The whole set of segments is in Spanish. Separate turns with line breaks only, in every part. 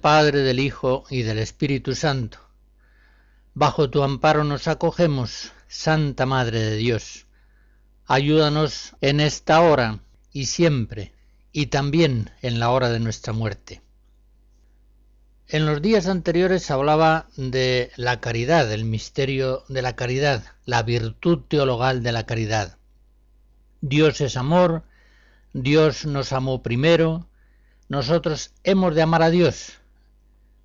Padre, del Hijo y del Espíritu Santo. Bajo tu amparo nos acogemos, Santa Madre de Dios. Ayúdanos en esta hora y siempre, y también en la hora de nuestra muerte. En los días anteriores hablaba de la caridad, el misterio de la caridad, la virtud teologal de la caridad. Dios es amor, Dios nos amó primero, nosotros hemos de amar a Dios,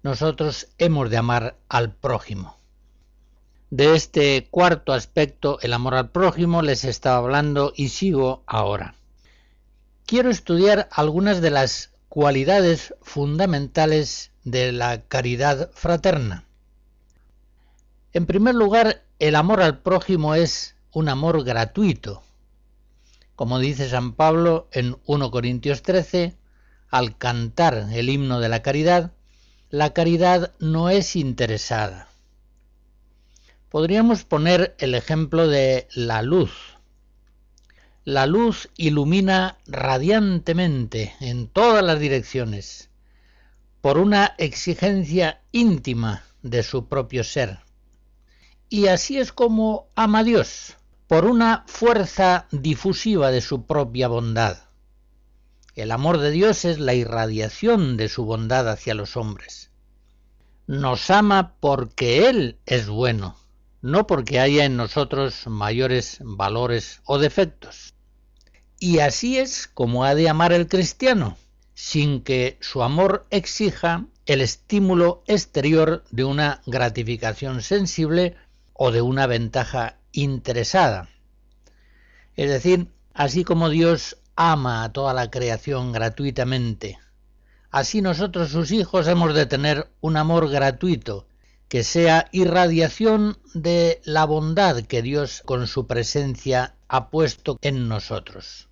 nosotros hemos de amar al prójimo. De este cuarto aspecto, el amor al prójimo, les estaba hablando y sigo ahora. Quiero estudiar algunas de las cualidades fundamentales de la caridad fraterna. En primer lugar, el amor al prójimo es un amor gratuito. Como dice San Pablo en 1 Corintios 13, al cantar el himno de la caridad, la caridad no es interesada. Podríamos poner el ejemplo de la luz. La luz ilumina radiantemente en todas las direcciones por una exigencia íntima de su propio ser. Y así es como ama Dios, por una fuerza difusiva de su propia bondad. El amor de Dios es la irradiación de su bondad hacia los hombres. Nos ama porque Él es bueno, no porque haya en nosotros mayores valores o defectos. Y así es como ha de amar el cristiano, sin que su amor exija el estímulo exterior de una gratificación sensible o de una ventaja interesada. Es decir, así como Dios ama a toda la creación gratuitamente. Así nosotros sus hijos hemos de tener un amor gratuito, que sea irradiación de la bondad que Dios con su presencia ha puesto en nosotros.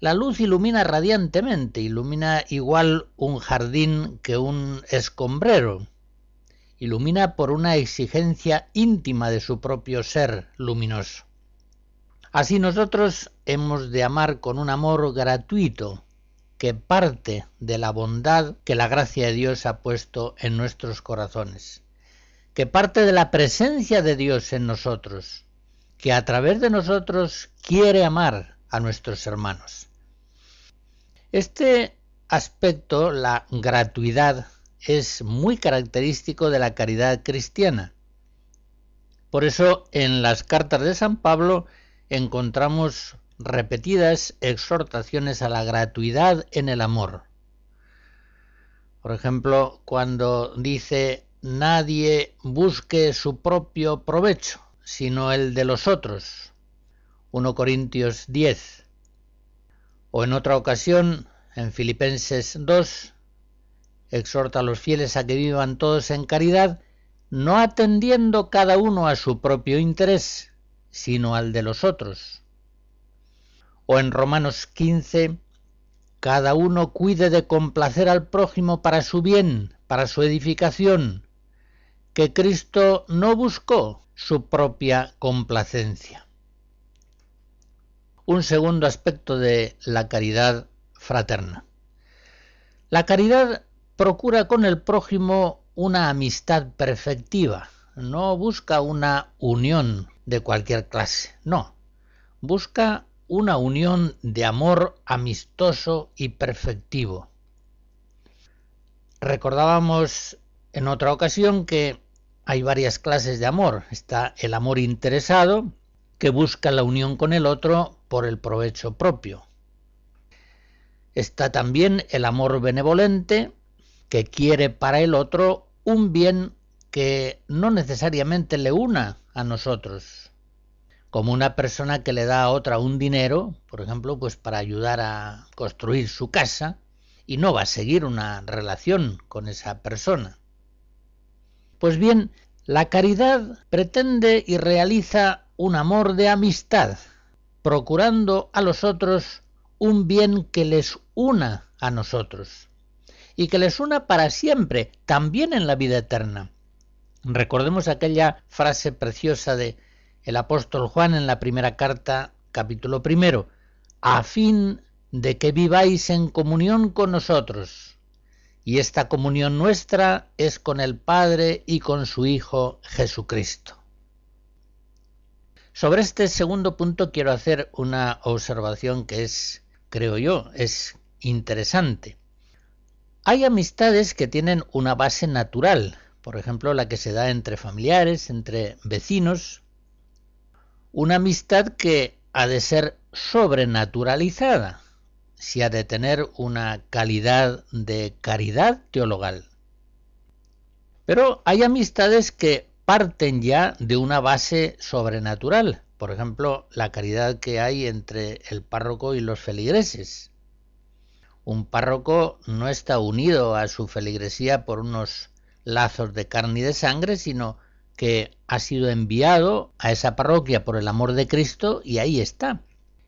La luz ilumina radiantemente, ilumina igual un jardín que un escombrero, ilumina por una exigencia íntima de su propio ser luminoso. Así nosotros hemos de amar con un amor gratuito que parte de la bondad que la gracia de Dios ha puesto en nuestros corazones, que parte de la presencia de Dios en nosotros, que a través de nosotros quiere amar a nuestros hermanos. Este aspecto, la gratuidad, es muy característico de la caridad cristiana. Por eso en las cartas de San Pablo encontramos repetidas exhortaciones a la gratuidad en el amor. Por ejemplo, cuando dice nadie busque su propio provecho, sino el de los otros. 1 Corintios 10. O en otra ocasión, en Filipenses 2, exhorta a los fieles a que vivan todos en caridad, no atendiendo cada uno a su propio interés, sino al de los otros. O en Romanos 15, cada uno cuide de complacer al prójimo para su bien, para su edificación, que Cristo no buscó su propia complacencia. Un segundo aspecto de la caridad fraterna. La caridad procura con el prójimo una amistad perfectiva, no busca una unión de cualquier clase, no, busca una unión de amor amistoso y perfectivo. Recordábamos en otra ocasión que hay varias clases de amor. Está el amor interesado, que busca la unión con el otro por el provecho propio. Está también el amor benevolente, que quiere para el otro un bien que no necesariamente le una a nosotros, como una persona que le da a otra un dinero, por ejemplo, pues para ayudar a construir su casa, y no va a seguir una relación con esa persona. Pues bien, la caridad pretende y realiza un amor de amistad, procurando a los otros un bien que les una a nosotros y que les una para siempre, también en la vida eterna. Recordemos aquella frase preciosa de el apóstol Juan en la primera carta, capítulo primero, a fin de que viváis en comunión con nosotros. Y esta comunión nuestra es con el Padre y con su Hijo Jesucristo. Sobre este segundo punto quiero hacer una observación que es, creo yo, es interesante. Hay amistades que tienen una base natural, por ejemplo la que se da entre familiares, entre vecinos, una amistad que ha de ser sobrenaturalizada, si ha de tener una calidad de caridad teologal. Pero hay amistades que parten ya de una base sobrenatural, por ejemplo, la caridad que hay entre el párroco y los feligreses. Un párroco no está unido a su feligresía por unos lazos de carne y de sangre, sino que ha sido enviado a esa parroquia por el amor de Cristo y ahí está,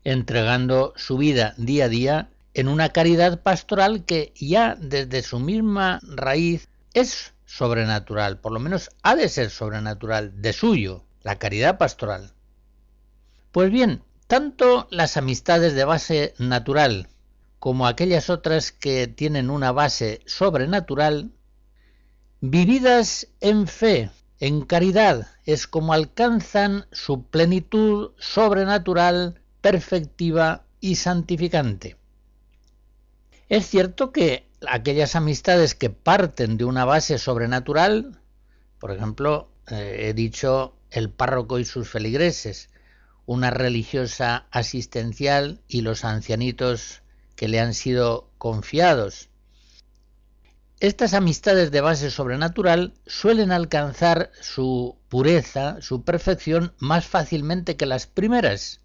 entregando su vida día a día en una caridad pastoral que ya desde su misma raíz es sobrenatural, por lo menos ha de ser sobrenatural, de suyo, la caridad pastoral. Pues bien, tanto las amistades de base natural como aquellas otras que tienen una base sobrenatural, vividas en fe, en caridad, es como alcanzan su plenitud sobrenatural, perfectiva y santificante. Es cierto que aquellas amistades que parten de una base sobrenatural, por ejemplo, eh, he dicho el párroco y sus feligreses, una religiosa asistencial y los ancianitos que le han sido confiados. Estas amistades de base sobrenatural suelen alcanzar su pureza, su perfección más fácilmente que las primeras,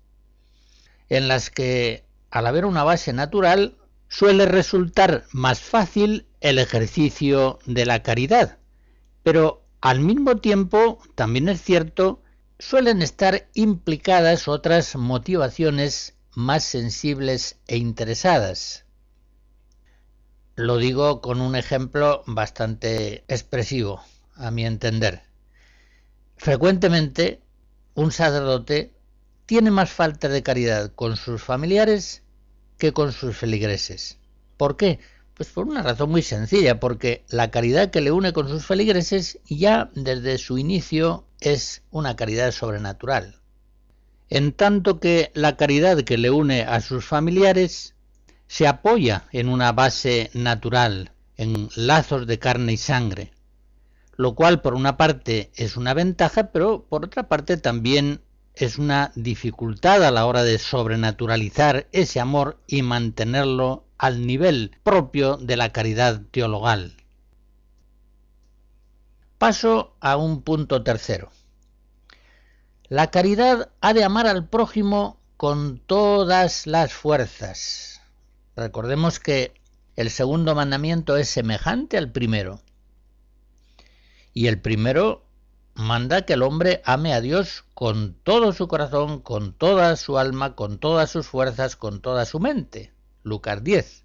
en las que, al haber una base natural, suele resultar más fácil el ejercicio de la caridad, pero al mismo tiempo, también es cierto, suelen estar implicadas otras motivaciones más sensibles e interesadas. Lo digo con un ejemplo bastante expresivo, a mi entender. Frecuentemente, un sacerdote tiene más falta de caridad con sus familiares que con sus feligreses. ¿Por qué? Pues por una razón muy sencilla, porque la caridad que le une con sus feligreses ya desde su inicio es una caridad sobrenatural en tanto que la caridad que le une a sus familiares se apoya en una base natural, en lazos de carne y sangre, lo cual por una parte es una ventaja, pero por otra parte también es una dificultad a la hora de sobrenaturalizar ese amor y mantenerlo al nivel propio de la caridad teologal. Paso a un punto tercero. La caridad ha de amar al prójimo con todas las fuerzas. Recordemos que el segundo mandamiento es semejante al primero. Y el primero manda que el hombre ame a Dios con todo su corazón, con toda su alma, con todas sus fuerzas, con toda su mente. Lucas 10.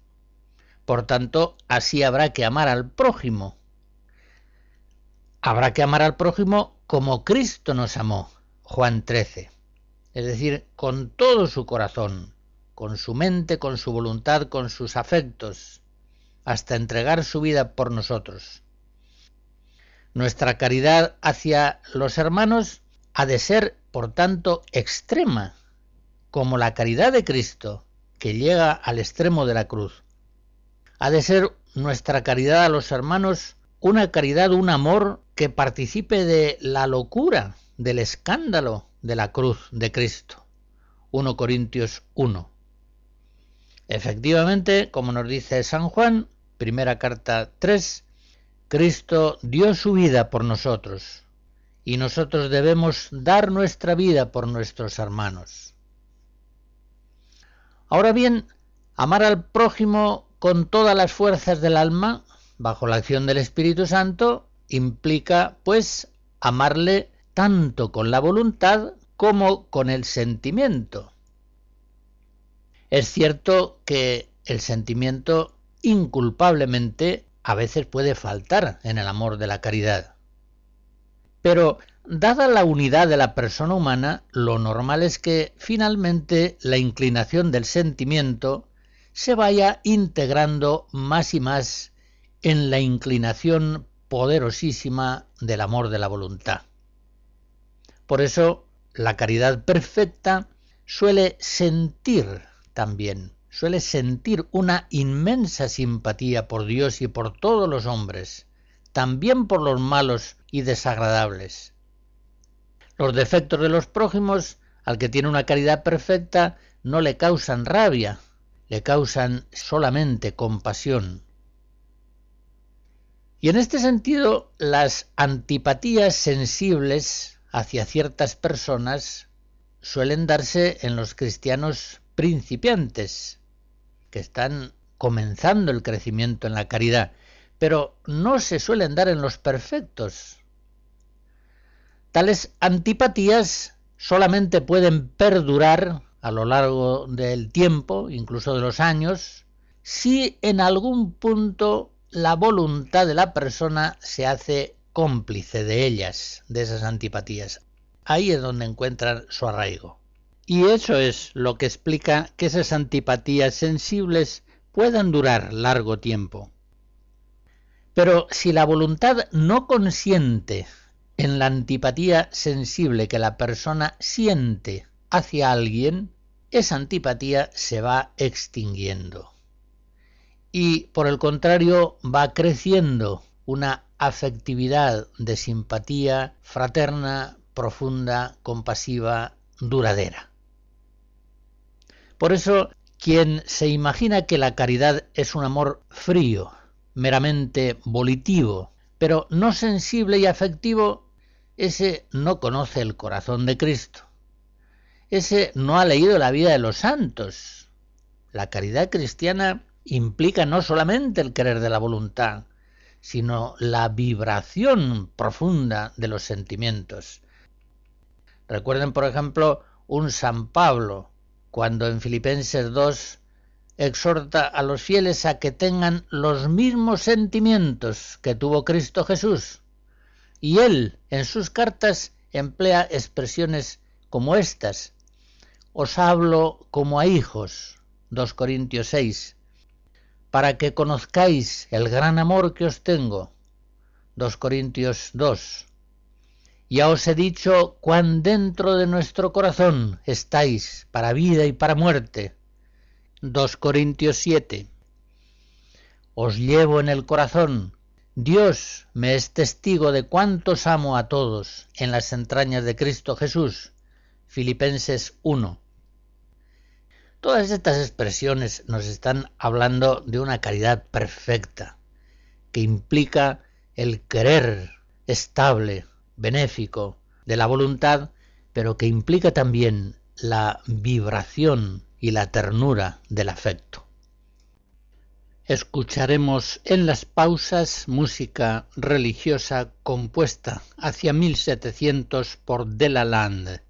Por tanto, así habrá que amar al prójimo. Habrá que amar al prójimo como Cristo nos amó. Juan 13. Es decir, con todo su corazón, con su mente, con su voluntad, con sus afectos, hasta entregar su vida por nosotros. Nuestra caridad hacia los hermanos ha de ser, por tanto, extrema, como la caridad de Cristo, que llega al extremo de la cruz. Ha de ser nuestra caridad a los hermanos una caridad, un amor que participe de la locura del escándalo de la cruz de Cristo. 1 Corintios 1. Efectivamente, como nos dice San Juan, primera carta 3, Cristo dio su vida por nosotros y nosotros debemos dar nuestra vida por nuestros hermanos. Ahora bien, amar al prójimo con todas las fuerzas del alma, bajo la acción del Espíritu Santo, implica pues amarle tanto con la voluntad como con el sentimiento. Es cierto que el sentimiento inculpablemente a veces puede faltar en el amor de la caridad. Pero, dada la unidad de la persona humana, lo normal es que finalmente la inclinación del sentimiento se vaya integrando más y más en la inclinación poderosísima del amor de la voluntad. Por eso, la caridad perfecta suele sentir también, suele sentir una inmensa simpatía por Dios y por todos los hombres, también por los malos y desagradables. Los defectos de los prójimos, al que tiene una caridad perfecta, no le causan rabia, le causan solamente compasión. Y en este sentido, las antipatías sensibles hacia ciertas personas suelen darse en los cristianos principiantes, que están comenzando el crecimiento en la caridad, pero no se suelen dar en los perfectos. Tales antipatías solamente pueden perdurar a lo largo del tiempo, incluso de los años, si en algún punto la voluntad de la persona se hace cómplice de ellas, de esas antipatías. Ahí es donde encuentran su arraigo. Y eso es lo que explica que esas antipatías sensibles puedan durar largo tiempo. Pero si la voluntad no consiente en la antipatía sensible que la persona siente hacia alguien, esa antipatía se va extinguiendo. Y por el contrario va creciendo una afectividad de simpatía fraterna, profunda, compasiva, duradera. Por eso, quien se imagina que la caridad es un amor frío, meramente volitivo, pero no sensible y afectivo, ese no conoce el corazón de Cristo. Ese no ha leído la vida de los santos. La caridad cristiana implica no solamente el querer de la voluntad, sino la vibración profunda de los sentimientos. Recuerden, por ejemplo, un San Pablo cuando en Filipenses 2 exhorta a los fieles a que tengan los mismos sentimientos que tuvo Cristo Jesús. Y él en sus cartas emplea expresiones como estas. Os hablo como a hijos, 2 Corintios 6, para que conozcáis el gran amor que os tengo, 2 Corintios 2. Ya os he dicho cuán dentro de nuestro corazón estáis para vida y para muerte. 2 Corintios 7. Os llevo en el corazón. Dios me es testigo de cuántos amo a todos en las entrañas de Cristo Jesús. Filipenses 1. Todas estas expresiones nos están hablando de una caridad perfecta, que implica el querer estable, benéfico de la voluntad, pero que implica también la vibración y la ternura del afecto. Escucharemos en las pausas música religiosa compuesta hacia 1700 por Delalande.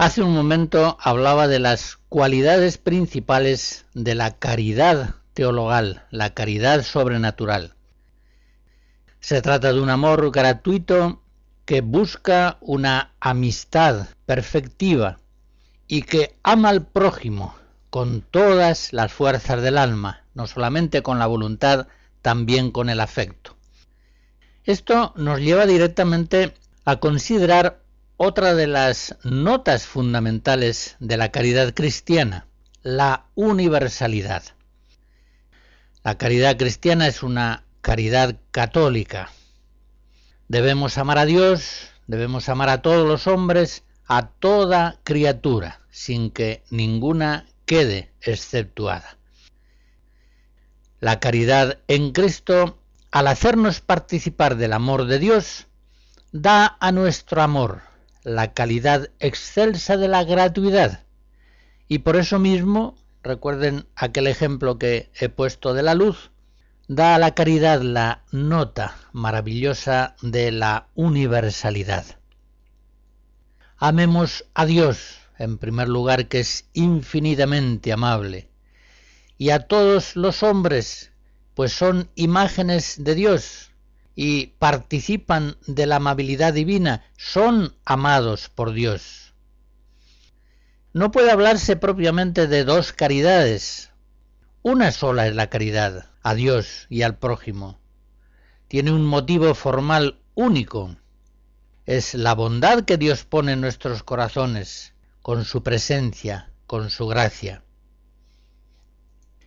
Hace un momento hablaba de las cualidades principales de la caridad teologal, la caridad sobrenatural. Se trata de un amor gratuito que busca una amistad perfectiva y que ama al prójimo con todas las fuerzas del alma, no solamente con la voluntad, también con el afecto. Esto nos lleva directamente a considerar otra de las notas fundamentales de la caridad cristiana, la universalidad. La caridad cristiana es una caridad católica. Debemos amar a Dios, debemos amar a todos los hombres, a toda criatura, sin que ninguna quede exceptuada. La caridad en Cristo, al hacernos participar del amor de Dios, da a nuestro amor la calidad excelsa de la gratuidad. Y por eso mismo, recuerden aquel ejemplo que he puesto de la luz, da a la caridad la nota maravillosa de la universalidad. Amemos a Dios, en primer lugar, que es infinitamente amable, y a todos los hombres, pues son imágenes de Dios y participan de la amabilidad divina, son amados por Dios. No puede hablarse propiamente de dos caridades. Una sola es la caridad, a Dios y al prójimo. Tiene un motivo formal único. Es la bondad que Dios pone en nuestros corazones, con su presencia, con su gracia.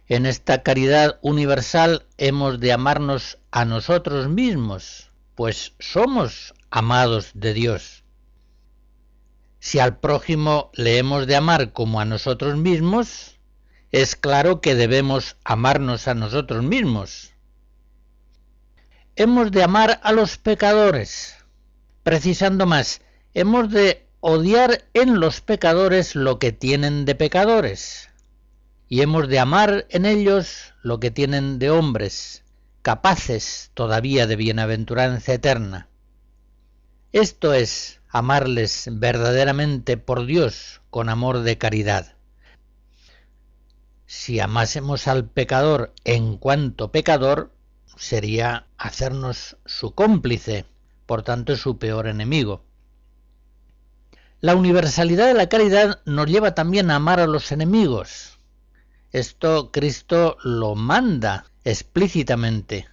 En esta caridad universal hemos de amarnos a nosotros mismos, pues somos amados de Dios. Si al prójimo le hemos de amar como a nosotros mismos, es claro que debemos amarnos a nosotros mismos. Hemos de amar a los pecadores. Precisando más, hemos de odiar en los pecadores lo que tienen de pecadores, y hemos de amar en ellos lo que tienen de hombres, capaces todavía de bienaventuranza eterna. Esto es amarles verdaderamente por Dios con amor de caridad. Si amásemos al pecador en cuanto pecador, sería hacernos su cómplice, por tanto su peor enemigo. La universalidad de la caridad nos lleva también a amar a los enemigos. Esto Cristo lo manda explícitamente.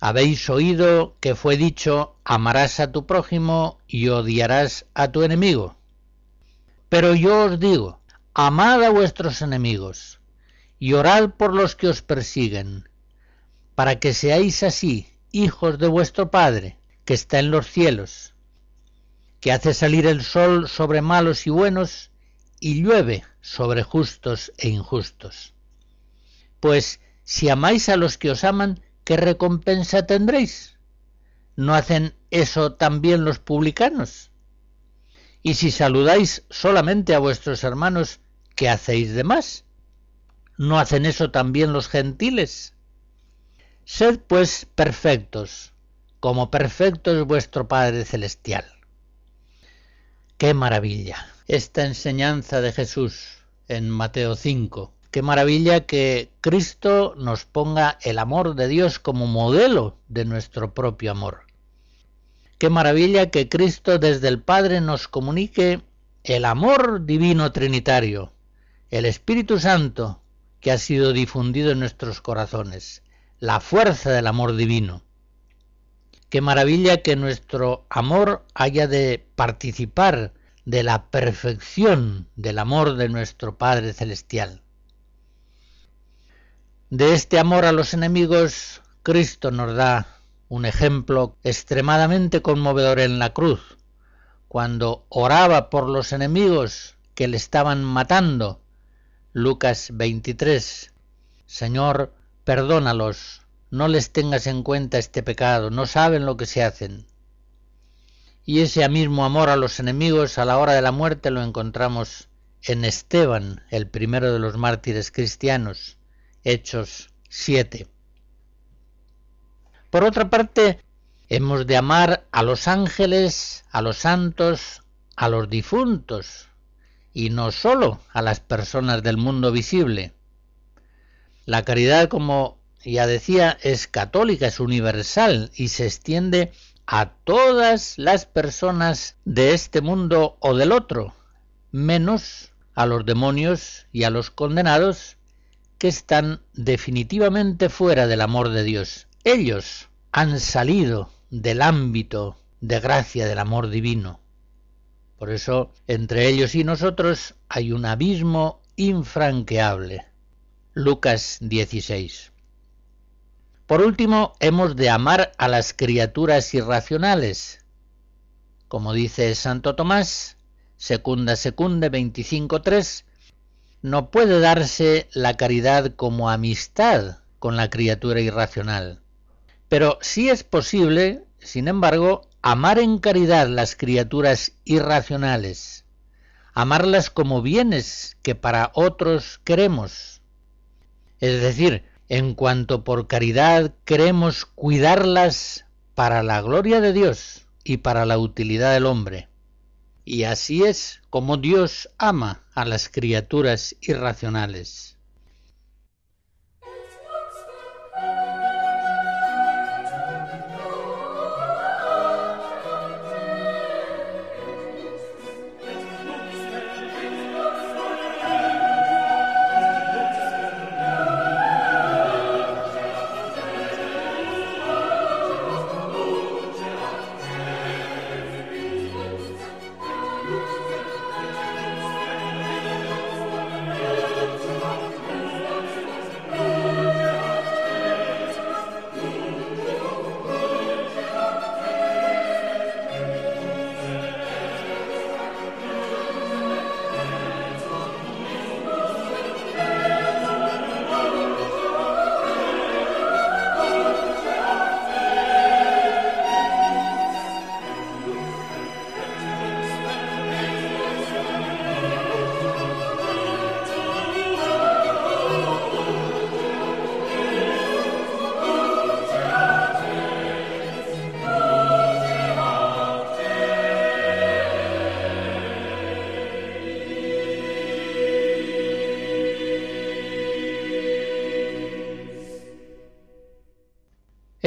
Habéis oído que fue dicho, amarás a tu prójimo y odiarás a tu enemigo. Pero yo os digo, amad a vuestros enemigos y orad por los que os persiguen, para que seáis así hijos de vuestro Padre, que está en los cielos que hace salir el sol sobre malos y buenos y llueve sobre justos e injustos. Pues si amáis a los que os aman, ¿qué recompensa tendréis? ¿No hacen eso también los publicanos? Y si saludáis solamente a vuestros hermanos, ¿qué hacéis de más? ¿No hacen eso también los gentiles? Sed pues perfectos, como perfecto es vuestro Padre Celestial. Qué maravilla esta enseñanza de Jesús en Mateo 5. Qué maravilla que Cristo nos ponga el amor de Dios como modelo de nuestro propio amor. Qué maravilla que Cristo desde el Padre nos comunique el amor divino trinitario, el Espíritu Santo que ha sido difundido en nuestros corazones, la fuerza del amor divino. Qué maravilla que nuestro amor haya de participar de la perfección del amor de nuestro Padre Celestial. De este amor a los enemigos, Cristo nos da un ejemplo extremadamente conmovedor en la cruz, cuando oraba por los enemigos que le estaban matando. Lucas 23. Señor, perdónalos, no les tengas en cuenta este pecado, no saben lo que se hacen. Y ese mismo amor a los enemigos a la hora de la muerte lo encontramos en Esteban, el primero de los mártires cristianos, Hechos 7. Por otra parte, hemos de amar a los ángeles, a los santos, a los difuntos y no sólo a las personas del mundo visible. La caridad, como ya decía, es católica, es universal y se extiende a todas las personas de este mundo o del otro, menos a los demonios y a los condenados que están definitivamente fuera del amor de Dios. Ellos han salido del ámbito de gracia del amor divino. Por eso, entre ellos y nosotros hay un abismo infranqueable. Lucas 16. Por último, hemos de amar a las criaturas irracionales. Como dice Santo Tomás, secunda secunde 25.3, no puede darse la caridad como amistad con la criatura irracional. Pero sí es posible, sin embargo, amar en caridad las criaturas irracionales, amarlas como bienes que para otros queremos. Es decir, en cuanto por caridad queremos cuidarlas para la gloria de Dios y para la utilidad del hombre. Y así es como Dios ama a las criaturas irracionales.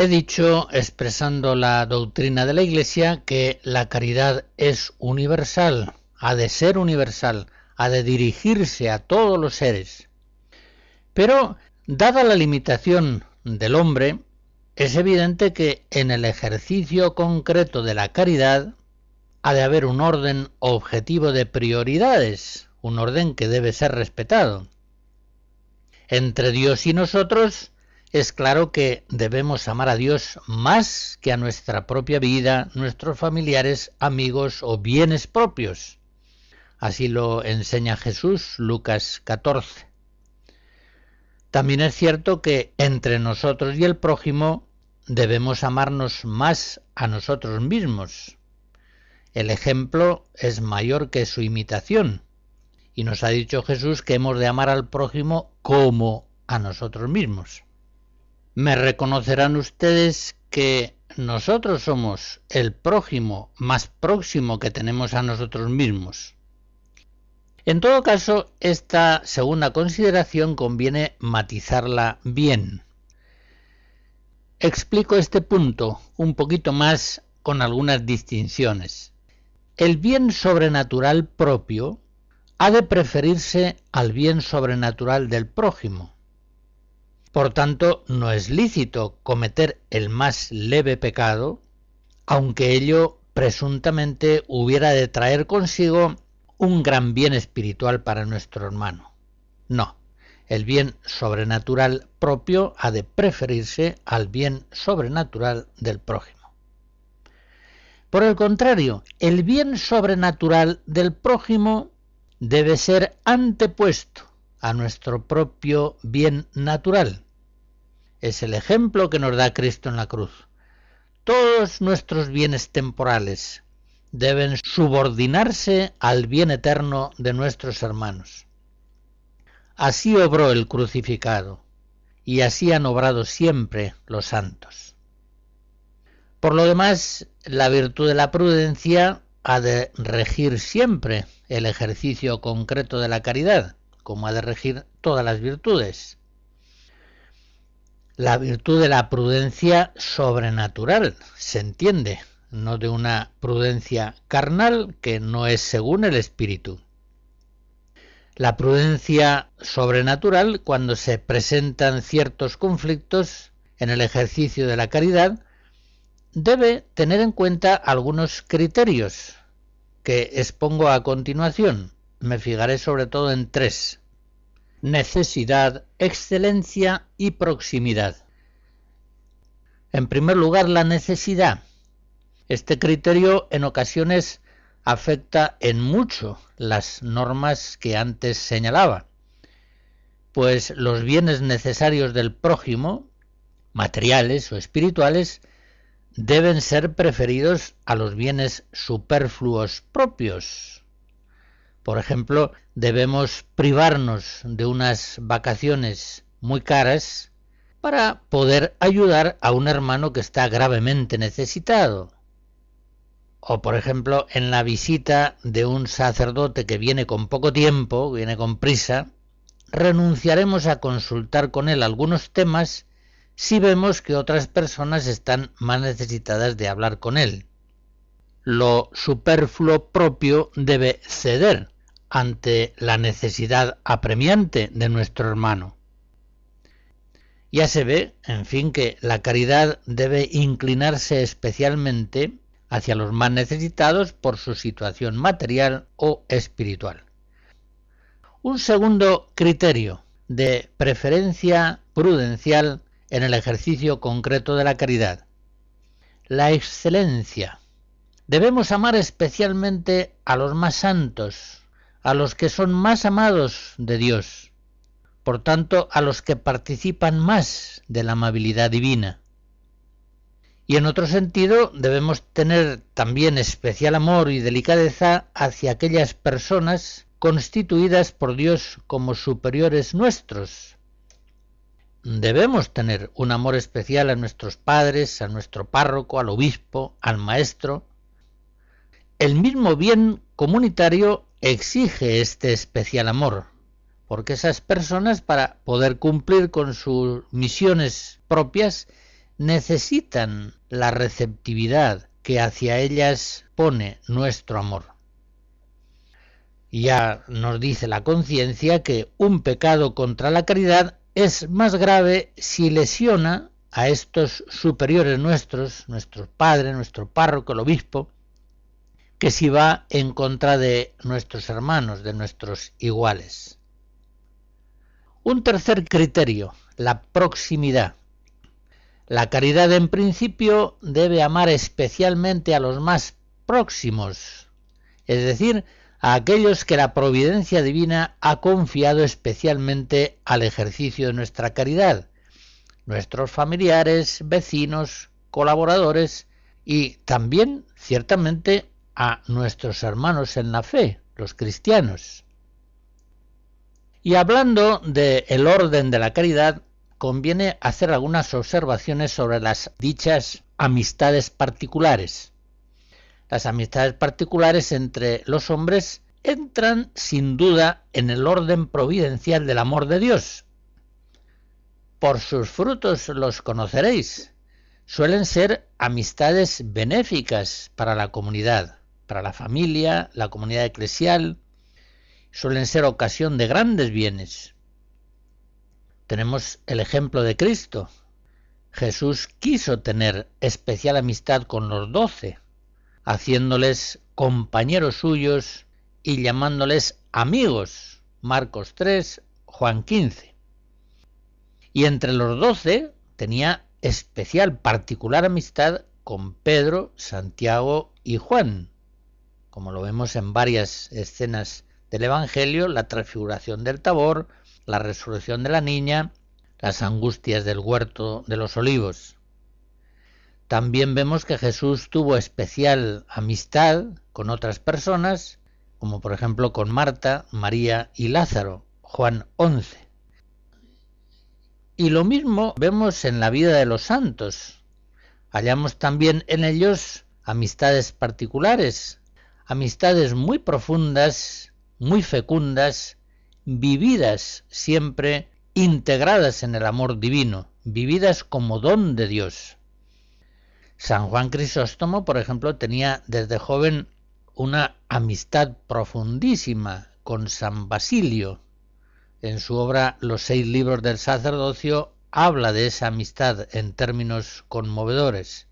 He dicho, expresando la doctrina de la Iglesia, que la caridad es universal, ha de ser universal, ha de dirigirse a todos los seres. Pero, dada la limitación del hombre, es evidente que en el ejercicio concreto de la caridad ha de haber un orden objetivo de prioridades, un orden que debe ser respetado. Entre Dios y nosotros es claro que debemos amar a Dios más que a nuestra propia vida, nuestros familiares, amigos o bienes propios. Así lo enseña Jesús, Lucas 14. También es cierto que entre nosotros y el prójimo debemos amarnos más a nosotros mismos. El ejemplo es mayor que su imitación, y nos ha dicho Jesús que hemos de amar al prójimo como a nosotros mismos me reconocerán ustedes que nosotros somos el prójimo más próximo que tenemos a nosotros mismos. En todo caso, esta segunda consideración conviene matizarla bien. Explico este punto un poquito más con algunas distinciones. El bien sobrenatural propio ha de preferirse al bien sobrenatural del prójimo. Por tanto, no es lícito cometer el más leve pecado, aunque ello presuntamente hubiera de traer consigo un gran bien espiritual para nuestro hermano. No, el bien sobrenatural propio ha de preferirse al bien sobrenatural del prójimo. Por el contrario, el bien sobrenatural del prójimo debe ser antepuesto a nuestro propio bien natural. Es el ejemplo que nos da Cristo en la cruz. Todos nuestros bienes temporales deben subordinarse al bien eterno de nuestros hermanos. Así obró el crucificado, y así han obrado siempre los santos. Por lo demás, la virtud de la prudencia ha de regir siempre el ejercicio concreto de la caridad, como ha de regir todas las virtudes. La virtud de la prudencia sobrenatural, se entiende, no de una prudencia carnal que no es según el espíritu. La prudencia sobrenatural, cuando se presentan ciertos conflictos en el ejercicio de la caridad, debe tener en cuenta algunos criterios que expongo a continuación. Me fijaré sobre todo en tres. Necesidad, excelencia y proximidad. En primer lugar, la necesidad. Este criterio en ocasiones afecta en mucho las normas que antes señalaba, pues los bienes necesarios del prójimo, materiales o espirituales, deben ser preferidos a los bienes superfluos propios. Por ejemplo, debemos privarnos de unas vacaciones muy caras para poder ayudar a un hermano que está gravemente necesitado. O por ejemplo, en la visita de un sacerdote que viene con poco tiempo, viene con prisa, renunciaremos a consultar con él algunos temas si vemos que otras personas están más necesitadas de hablar con él. Lo superfluo propio debe ceder ante la necesidad apremiante de nuestro hermano. Ya se ve, en fin, que la caridad debe inclinarse especialmente hacia los más necesitados por su situación material o espiritual. Un segundo criterio de preferencia prudencial en el ejercicio concreto de la caridad. La excelencia. Debemos amar especialmente a los más santos, a los que son más amados de Dios, por tanto a los que participan más de la amabilidad divina. Y en otro sentido debemos tener también especial amor y delicadeza hacia aquellas personas constituidas por Dios como superiores nuestros, debemos tener un amor especial a nuestros padres, a nuestro párroco, al obispo, al maestro. El mismo bien comunitario exige este especial amor, porque esas personas para poder cumplir con sus misiones propias necesitan la receptividad que hacia ellas pone nuestro amor. Ya nos dice la conciencia que un pecado contra la caridad es más grave si lesiona a estos superiores nuestros, nuestro padre, nuestro párroco, el obispo, que si va en contra de nuestros hermanos, de nuestros iguales. Un tercer criterio, la proximidad. La caridad en principio debe amar especialmente a los más próximos, es decir, a aquellos que la providencia divina ha confiado especialmente al ejercicio de nuestra caridad, nuestros familiares, vecinos, colaboradores y también, ciertamente, a nuestros hermanos en la fe, los cristianos. Y hablando del orden de la caridad, conviene hacer algunas observaciones sobre las dichas amistades particulares. Las amistades particulares entre los hombres entran sin duda en el orden providencial del amor de Dios. Por sus frutos los conoceréis. Suelen ser amistades benéficas para la comunidad, para la familia, la comunidad eclesial. Suelen ser ocasión de grandes bienes. Tenemos el ejemplo de Cristo. Jesús quiso tener especial amistad con los doce haciéndoles compañeros suyos y llamándoles amigos. Marcos 3, Juan 15. Y entre los doce tenía especial, particular amistad con Pedro, Santiago y Juan, como lo vemos en varias escenas del Evangelio, la transfiguración del Tabor, la resurrección de la niña, las angustias del huerto de los olivos. También vemos que Jesús tuvo especial amistad con otras personas, como por ejemplo con Marta, María y Lázaro, Juan 11. Y lo mismo vemos en la vida de los santos. Hallamos también en ellos amistades particulares, amistades muy profundas, muy fecundas, vividas siempre integradas en el amor divino, vividas como don de Dios. San Juan Crisóstomo, por ejemplo, tenía desde joven una amistad profundísima con San Basilio. En su obra Los seis libros del sacerdocio habla de esa amistad en términos conmovedores.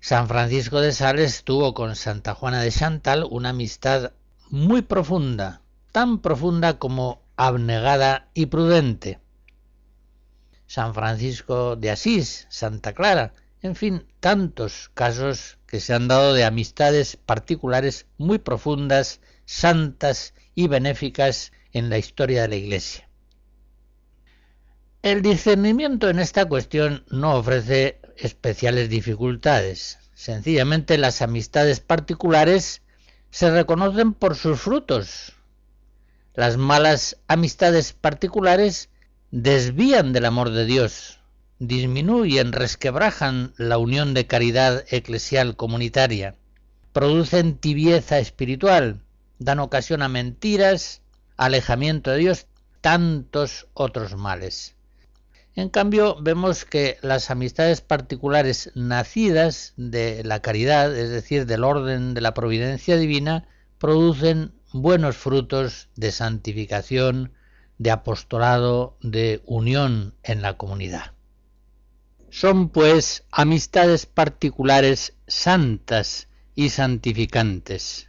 San Francisco de Sales tuvo con Santa Juana de Chantal una amistad muy profunda, tan profunda como abnegada y prudente. San Francisco de Asís, Santa Clara, en fin, tantos casos que se han dado de amistades particulares muy profundas, santas y benéficas en la historia de la Iglesia. El discernimiento en esta cuestión no ofrece especiales dificultades. Sencillamente las amistades particulares se reconocen por sus frutos. Las malas amistades particulares desvían del amor de Dios, disminuyen, resquebrajan la unión de caridad eclesial comunitaria, producen tibieza espiritual, dan ocasión a mentiras, alejamiento de Dios, tantos otros males. En cambio, vemos que las amistades particulares nacidas de la caridad, es decir, del orden de la providencia divina, producen buenos frutos de santificación, de apostolado, de unión en la comunidad. Son pues amistades particulares santas y santificantes.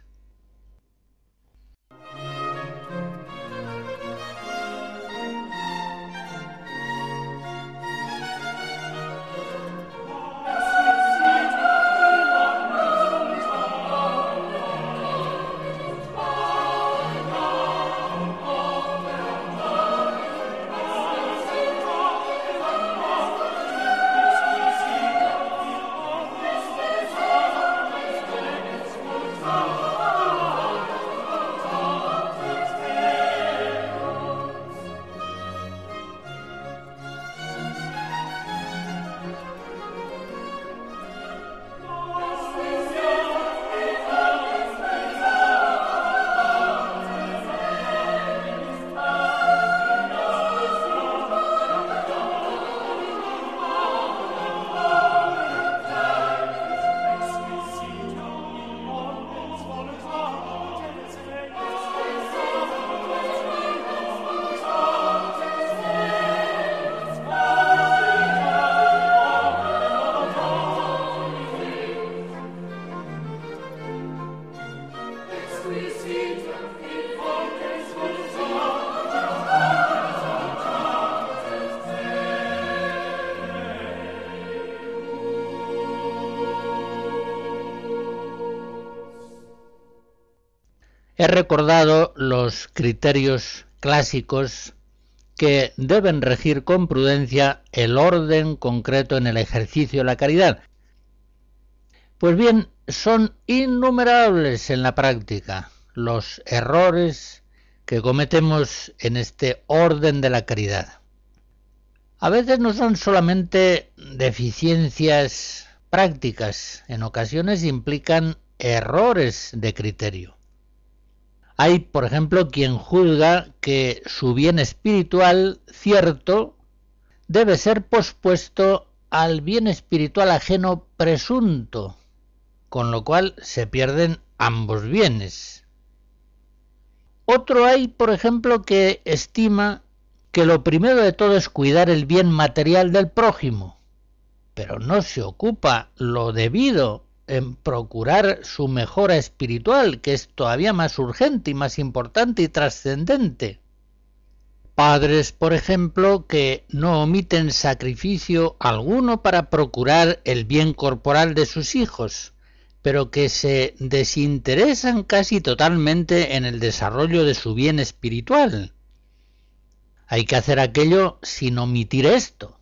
He recordado los criterios clásicos que deben regir con prudencia el orden concreto en el ejercicio de la caridad. Pues bien, son innumerables en la práctica los errores que cometemos en este orden de la caridad. A veces no son solamente deficiencias prácticas, en ocasiones implican errores de criterio. Hay, por ejemplo, quien juzga que su bien espiritual cierto debe ser pospuesto al bien espiritual ajeno presunto, con lo cual se pierden ambos bienes. Otro hay, por ejemplo, que estima que lo primero de todo es cuidar el bien material del prójimo, pero no se ocupa lo debido en procurar su mejora espiritual, que es todavía más urgente y más importante y trascendente. Padres, por ejemplo, que no omiten sacrificio alguno para procurar el bien corporal de sus hijos, pero que se desinteresan casi totalmente en el desarrollo de su bien espiritual. Hay que hacer aquello sin omitir esto.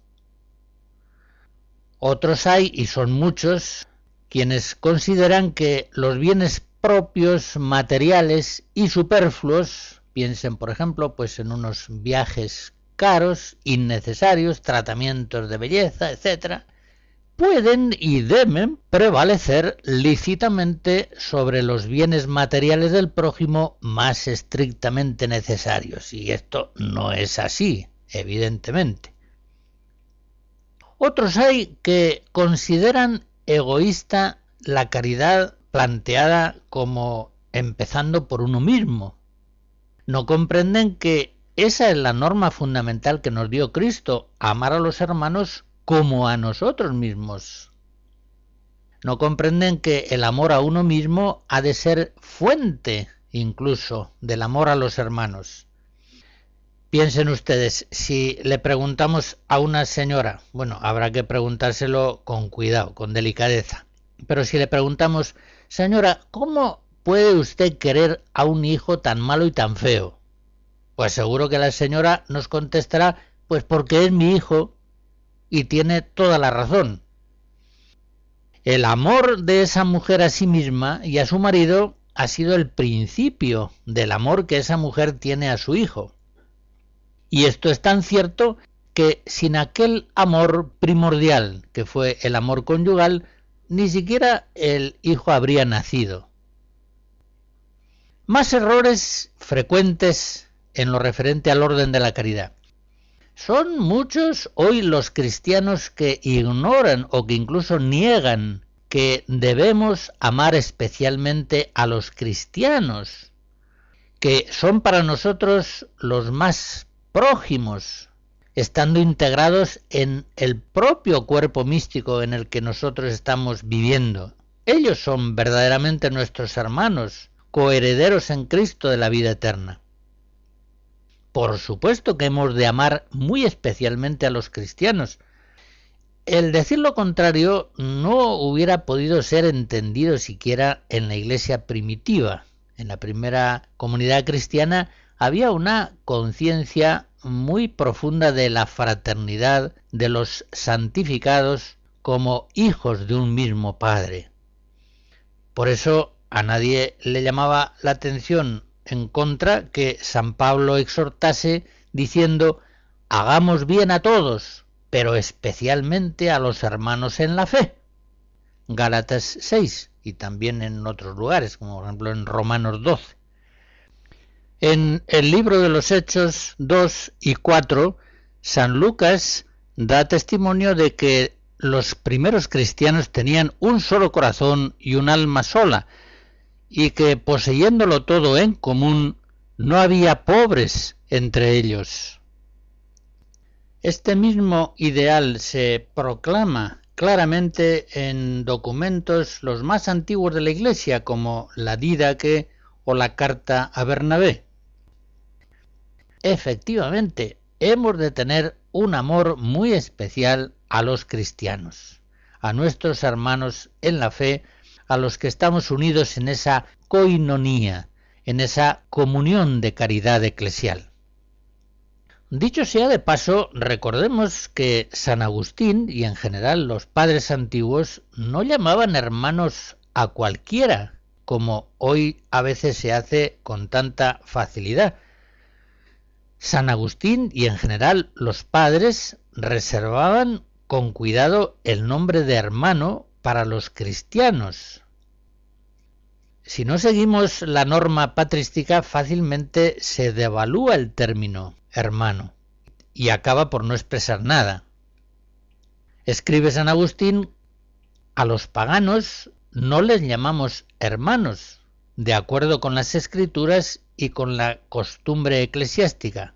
Otros hay, y son muchos, quienes consideran que los bienes propios, materiales y superfluos, piensen por ejemplo pues en unos viajes caros, innecesarios, tratamientos de belleza, etc., pueden y deben prevalecer lícitamente sobre los bienes materiales del prójimo más estrictamente necesarios. Y esto no es así, evidentemente. Otros hay que consideran egoísta la caridad planteada como empezando por uno mismo. No comprenden que esa es la norma fundamental que nos dio Cristo, amar a los hermanos como a nosotros mismos. No comprenden que el amor a uno mismo ha de ser fuente incluso del amor a los hermanos. Piensen ustedes, si le preguntamos a una señora, bueno, habrá que preguntárselo con cuidado, con delicadeza, pero si le preguntamos, señora, ¿cómo puede usted querer a un hijo tan malo y tan feo? Pues seguro que la señora nos contestará, pues porque es mi hijo y tiene toda la razón. El amor de esa mujer a sí misma y a su marido ha sido el principio del amor que esa mujer tiene a su hijo. Y esto es tan cierto que sin aquel amor primordial, que fue el amor conyugal, ni siquiera el hijo habría nacido. Más errores frecuentes en lo referente al orden de la caridad. Son muchos hoy los cristianos que ignoran o que incluso niegan que debemos amar especialmente a los cristianos, que son para nosotros los más prójimos, estando integrados en el propio cuerpo místico en el que nosotros estamos viviendo. Ellos son verdaderamente nuestros hermanos, coherederos en Cristo de la vida eterna. Por supuesto que hemos de amar muy especialmente a los cristianos. El decir lo contrario no hubiera podido ser entendido siquiera en la iglesia primitiva. En la primera comunidad cristiana había una conciencia muy profunda de la fraternidad de los santificados como hijos de un mismo Padre. Por eso a nadie le llamaba la atención en contra que San Pablo exhortase diciendo hagamos bien a todos, pero especialmente a los hermanos en la fe. Gálatas 6 y también en otros lugares, como por ejemplo en Romanos 12. En el libro de los Hechos 2 y 4, San Lucas da testimonio de que los primeros cristianos tenían un solo corazón y un alma sola, y que poseyéndolo todo en común, no había pobres entre ellos. Este mismo ideal se proclama claramente en documentos los más antiguos de la Iglesia, como la Didaque o la Carta a Bernabé. Efectivamente, hemos de tener un amor muy especial a los cristianos, a nuestros hermanos en la fe, a los que estamos unidos en esa coinonía, en esa comunión de caridad eclesial. Dicho sea de paso, recordemos que San Agustín y en general los padres antiguos no llamaban hermanos a cualquiera, como hoy a veces se hace con tanta facilidad. San Agustín y en general los padres reservaban con cuidado el nombre de hermano para los cristianos. Si no seguimos la norma patrística, fácilmente se devalúa el término hermano y acaba por no expresar nada. Escribe San Agustín, a los paganos no les llamamos hermanos, de acuerdo con las escrituras y con la costumbre eclesiástica.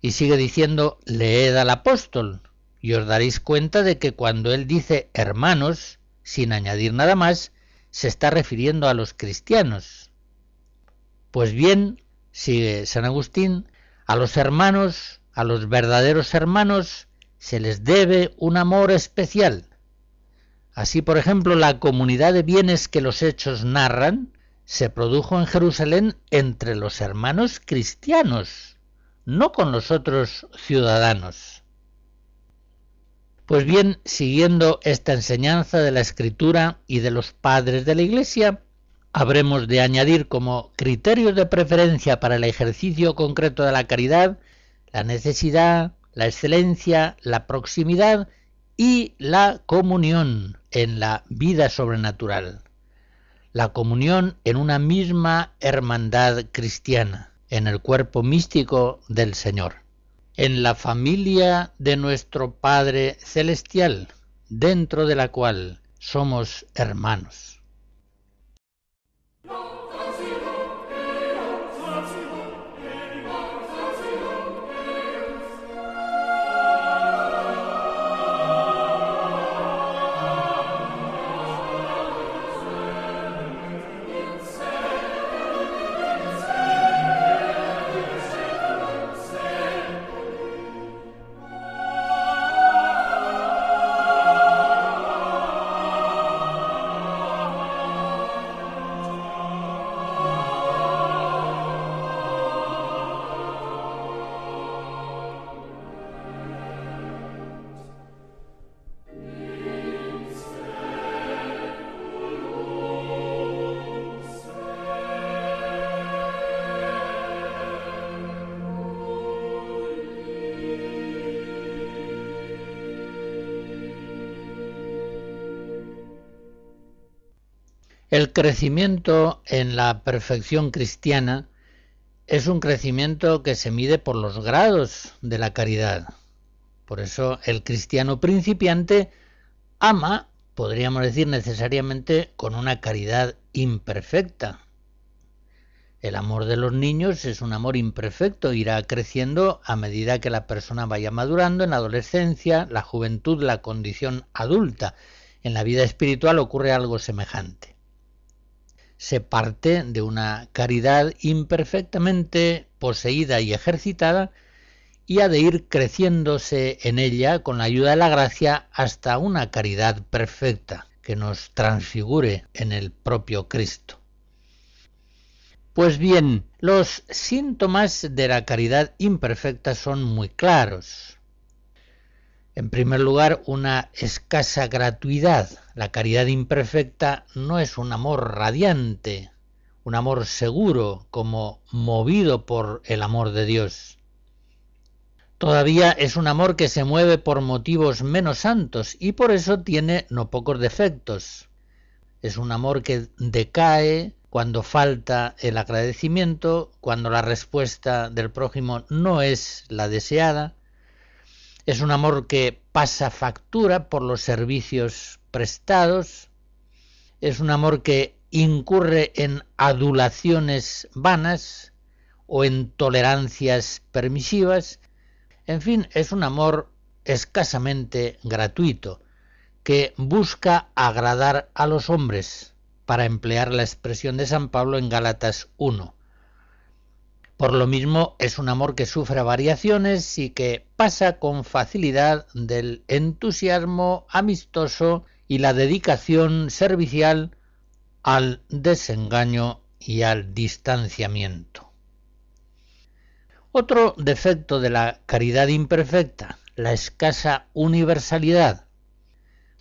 Y sigue diciendo, leed al apóstol, y os daréis cuenta de que cuando él dice hermanos, sin añadir nada más, se está refiriendo a los cristianos. Pues bien, sigue San Agustín, a los hermanos, a los verdaderos hermanos, se les debe un amor especial. Así, por ejemplo, la comunidad de bienes que los hechos narran se produjo en Jerusalén entre los hermanos cristianos, no con los otros ciudadanos. Pues bien, siguiendo esta enseñanza de la Escritura y de los padres de la Iglesia, habremos de añadir como criterios de preferencia para el ejercicio concreto de la caridad la necesidad, la excelencia, la proximidad y la comunión en la vida sobrenatural, la comunión en una misma hermandad cristiana, en el cuerpo místico del Señor, en la familia de nuestro Padre Celestial, dentro de la cual somos hermanos. El crecimiento en la perfección cristiana es un crecimiento que se mide por los grados de la caridad. Por eso el cristiano principiante ama, podríamos decir necesariamente, con una caridad imperfecta. El amor de los niños es un amor imperfecto, irá creciendo a medida que la persona vaya madurando en la adolescencia, la juventud, la condición adulta. En la vida espiritual ocurre algo semejante se parte de una caridad imperfectamente poseída y ejercitada y ha de ir creciéndose en ella con la ayuda de la gracia hasta una caridad perfecta que nos transfigure en el propio Cristo. Pues bien, los síntomas de la caridad imperfecta son muy claros. En primer lugar, una escasa gratuidad. La caridad imperfecta no es un amor radiante, un amor seguro, como movido por el amor de Dios. Todavía es un amor que se mueve por motivos menos santos y por eso tiene no pocos defectos. Es un amor que decae cuando falta el agradecimiento, cuando la respuesta del prójimo no es la deseada, es un amor que pasa factura por los servicios prestados. Es un amor que incurre en adulaciones vanas o en tolerancias permisivas. En fin, es un amor escasamente gratuito, que busca agradar a los hombres, para emplear la expresión de San Pablo en Gálatas 1. Por lo mismo es un amor que sufre variaciones y que pasa con facilidad del entusiasmo amistoso y la dedicación servicial al desengaño y al distanciamiento. Otro defecto de la caridad imperfecta, la escasa universalidad,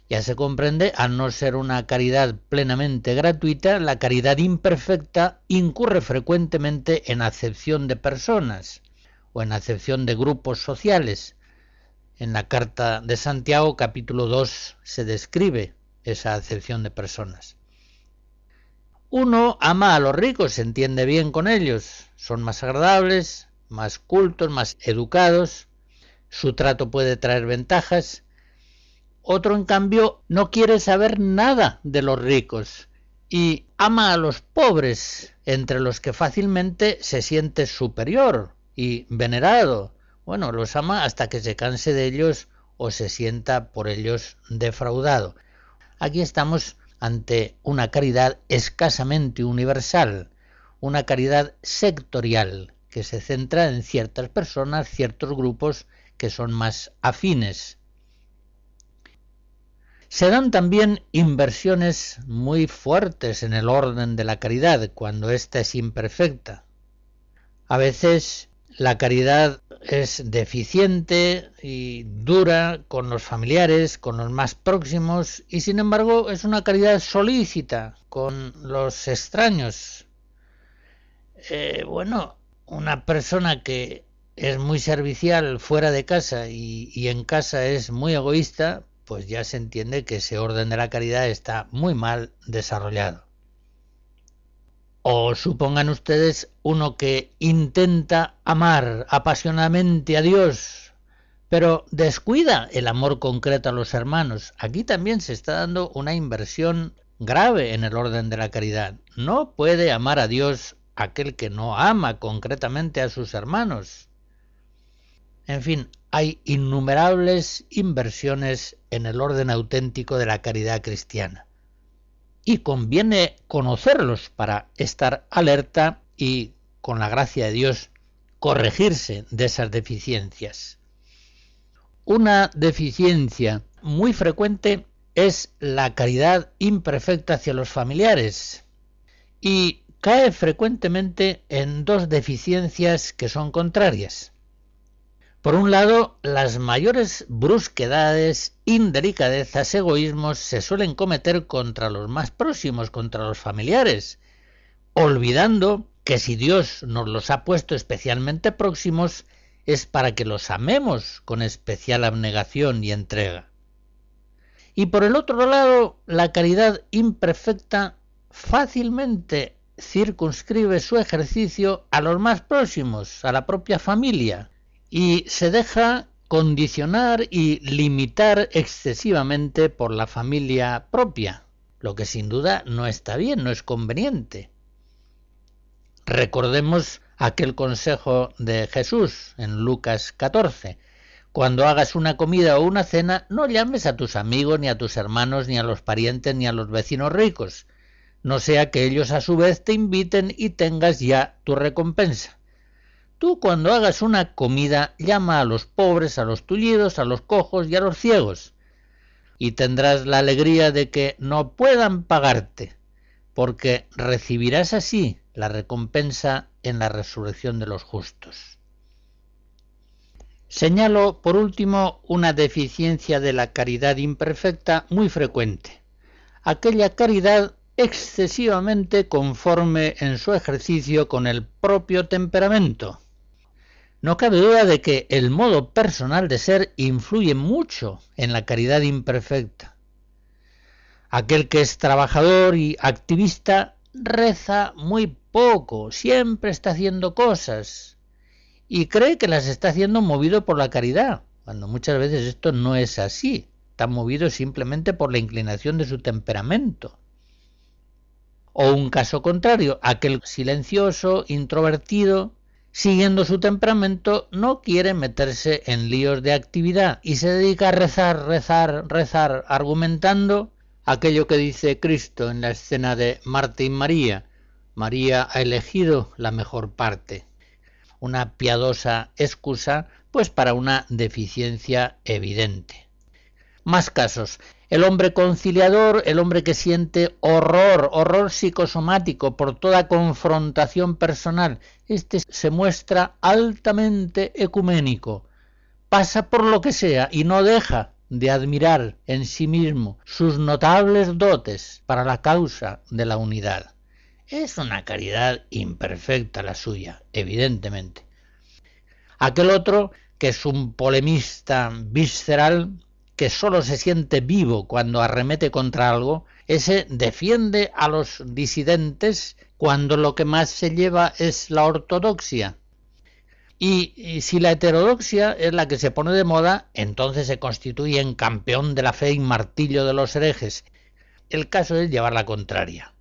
ya se comprende, al no ser una caridad plenamente gratuita, la caridad imperfecta incurre frecuentemente en acepción de personas o en acepción de grupos sociales. En la carta de Santiago capítulo 2 se describe esa acepción de personas. Uno ama a los ricos, se entiende bien con ellos, son más agradables, más cultos, más educados, su trato puede traer ventajas, otro, en cambio, no quiere saber nada de los ricos y ama a los pobres, entre los que fácilmente se siente superior y venerado. Bueno, los ama hasta que se canse de ellos o se sienta por ellos defraudado. Aquí estamos ante una caridad escasamente universal, una caridad sectorial que se centra en ciertas personas, ciertos grupos que son más afines se dan también inversiones muy fuertes en el orden de la caridad cuando ésta es imperfecta. A veces la caridad es deficiente y dura con los familiares, con los más próximos, y sin embargo es una caridad solícita con los extraños. Eh, bueno, una persona que es muy servicial fuera de casa y en casa es muy egoísta, pues ya se entiende que ese orden de la caridad está muy mal desarrollado. O supongan ustedes uno que intenta amar apasionadamente a Dios, pero descuida el amor concreto a los hermanos. Aquí también se está dando una inversión grave en el orden de la caridad. No puede amar a Dios aquel que no ama concretamente a sus hermanos. En fin, hay innumerables inversiones en el orden auténtico de la caridad cristiana. Y conviene conocerlos para estar alerta y, con la gracia de Dios, corregirse de esas deficiencias. Una deficiencia muy frecuente es la caridad imperfecta hacia los familiares y cae frecuentemente en dos deficiencias que son contrarias. Por un lado, las mayores brusquedades, indelicadezas, egoísmos se suelen cometer contra los más próximos, contra los familiares, olvidando que si Dios nos los ha puesto especialmente próximos, es para que los amemos con especial abnegación y entrega. Y por el otro lado, la caridad imperfecta fácilmente circunscribe su ejercicio a los más próximos, a la propia familia, y se deja condicionar y limitar excesivamente por la familia propia, lo que sin duda no está bien, no es conveniente. Recordemos aquel consejo de Jesús en Lucas 14. Cuando hagas una comida o una cena, no llames a tus amigos, ni a tus hermanos, ni a los parientes, ni a los vecinos ricos, no sea que ellos a su vez te inviten y tengas ya tu recompensa. Tú cuando hagas una comida llama a los pobres, a los tullidos, a los cojos y a los ciegos, y tendrás la alegría de que no puedan pagarte, porque recibirás así la recompensa en la resurrección de los justos. Señalo, por último, una deficiencia de la caridad imperfecta muy frecuente, aquella caridad excesivamente conforme en su ejercicio con el propio temperamento, no cabe duda de que el modo personal de ser influye mucho en la caridad imperfecta. Aquel que es trabajador y activista reza muy poco, siempre está haciendo cosas y cree que las está haciendo movido por la caridad, cuando muchas veces esto no es así, está movido simplemente por la inclinación de su temperamento. O un caso contrario, aquel silencioso, introvertido, siguiendo su temperamento, no quiere meterse en líos de actividad y se dedica a rezar, rezar, rezar, argumentando aquello que dice Cristo en la escena de Marta y María. María ha elegido la mejor parte. Una piadosa excusa, pues para una deficiencia evidente. Más casos. El hombre conciliador, el hombre que siente horror, horror psicosomático por toda confrontación personal, este se muestra altamente ecuménico, pasa por lo que sea y no deja de admirar en sí mismo sus notables dotes para la causa de la unidad. Es una caridad imperfecta la suya, evidentemente. Aquel otro, que es un polemista visceral, que solo se siente vivo cuando arremete contra algo, ese defiende a los disidentes cuando lo que más se lleva es la ortodoxia. Y, si la heterodoxia es la que se pone de moda, entonces se constituye en campeón de la fe y martillo de los herejes. El caso es llevar la contraria.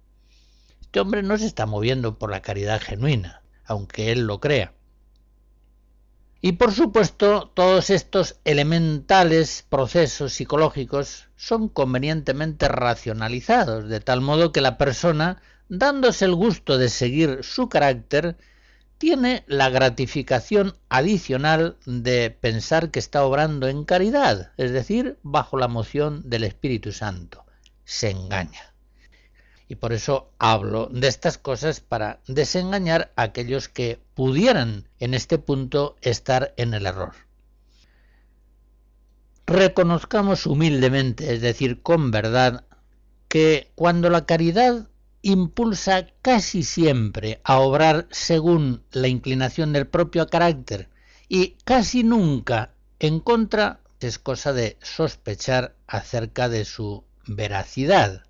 Este hombre no se está moviendo por la caridad genuina, aunque él lo crea. Y por supuesto, todos estos elementales procesos psicológicos son convenientemente racionalizados, de tal modo que la persona, dándose el gusto de seguir su carácter, tiene la gratificación adicional de pensar que está obrando en caridad, es decir, bajo la moción del Espíritu Santo. Se engaña. Y por eso hablo de estas cosas para desengañar a aquellos que pudieran en este punto estar en el error. Reconozcamos humildemente, es decir, con verdad, que cuando la caridad impulsa casi siempre a obrar según la inclinación del propio carácter y casi nunca en contra, es cosa de sospechar acerca de su veracidad.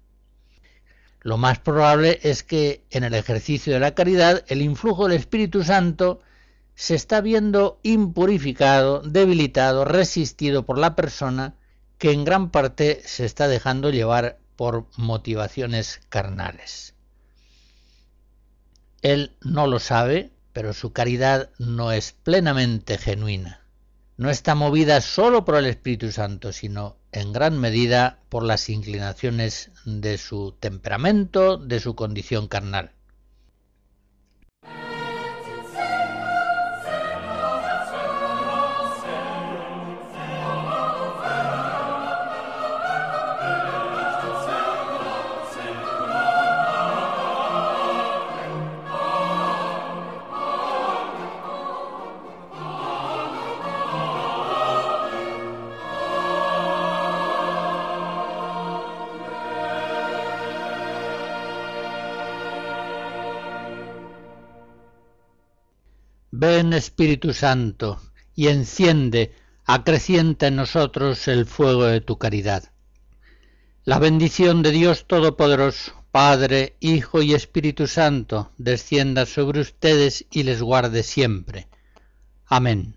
Lo más probable es que en el ejercicio de la caridad el influjo del Espíritu Santo se está viendo impurificado, debilitado, resistido por la persona que en gran parte se está dejando llevar por motivaciones carnales. Él no lo sabe, pero su caridad no es plenamente genuina. No está movida sólo por el Espíritu Santo, sino en gran medida por las inclinaciones de su temperamento, de su condición carnal. Espíritu Santo, y enciende, acrecienta en nosotros el fuego de tu caridad. La bendición de Dios Todopoderoso, Padre, Hijo y Espíritu Santo, descienda sobre ustedes y les guarde siempre. Amén.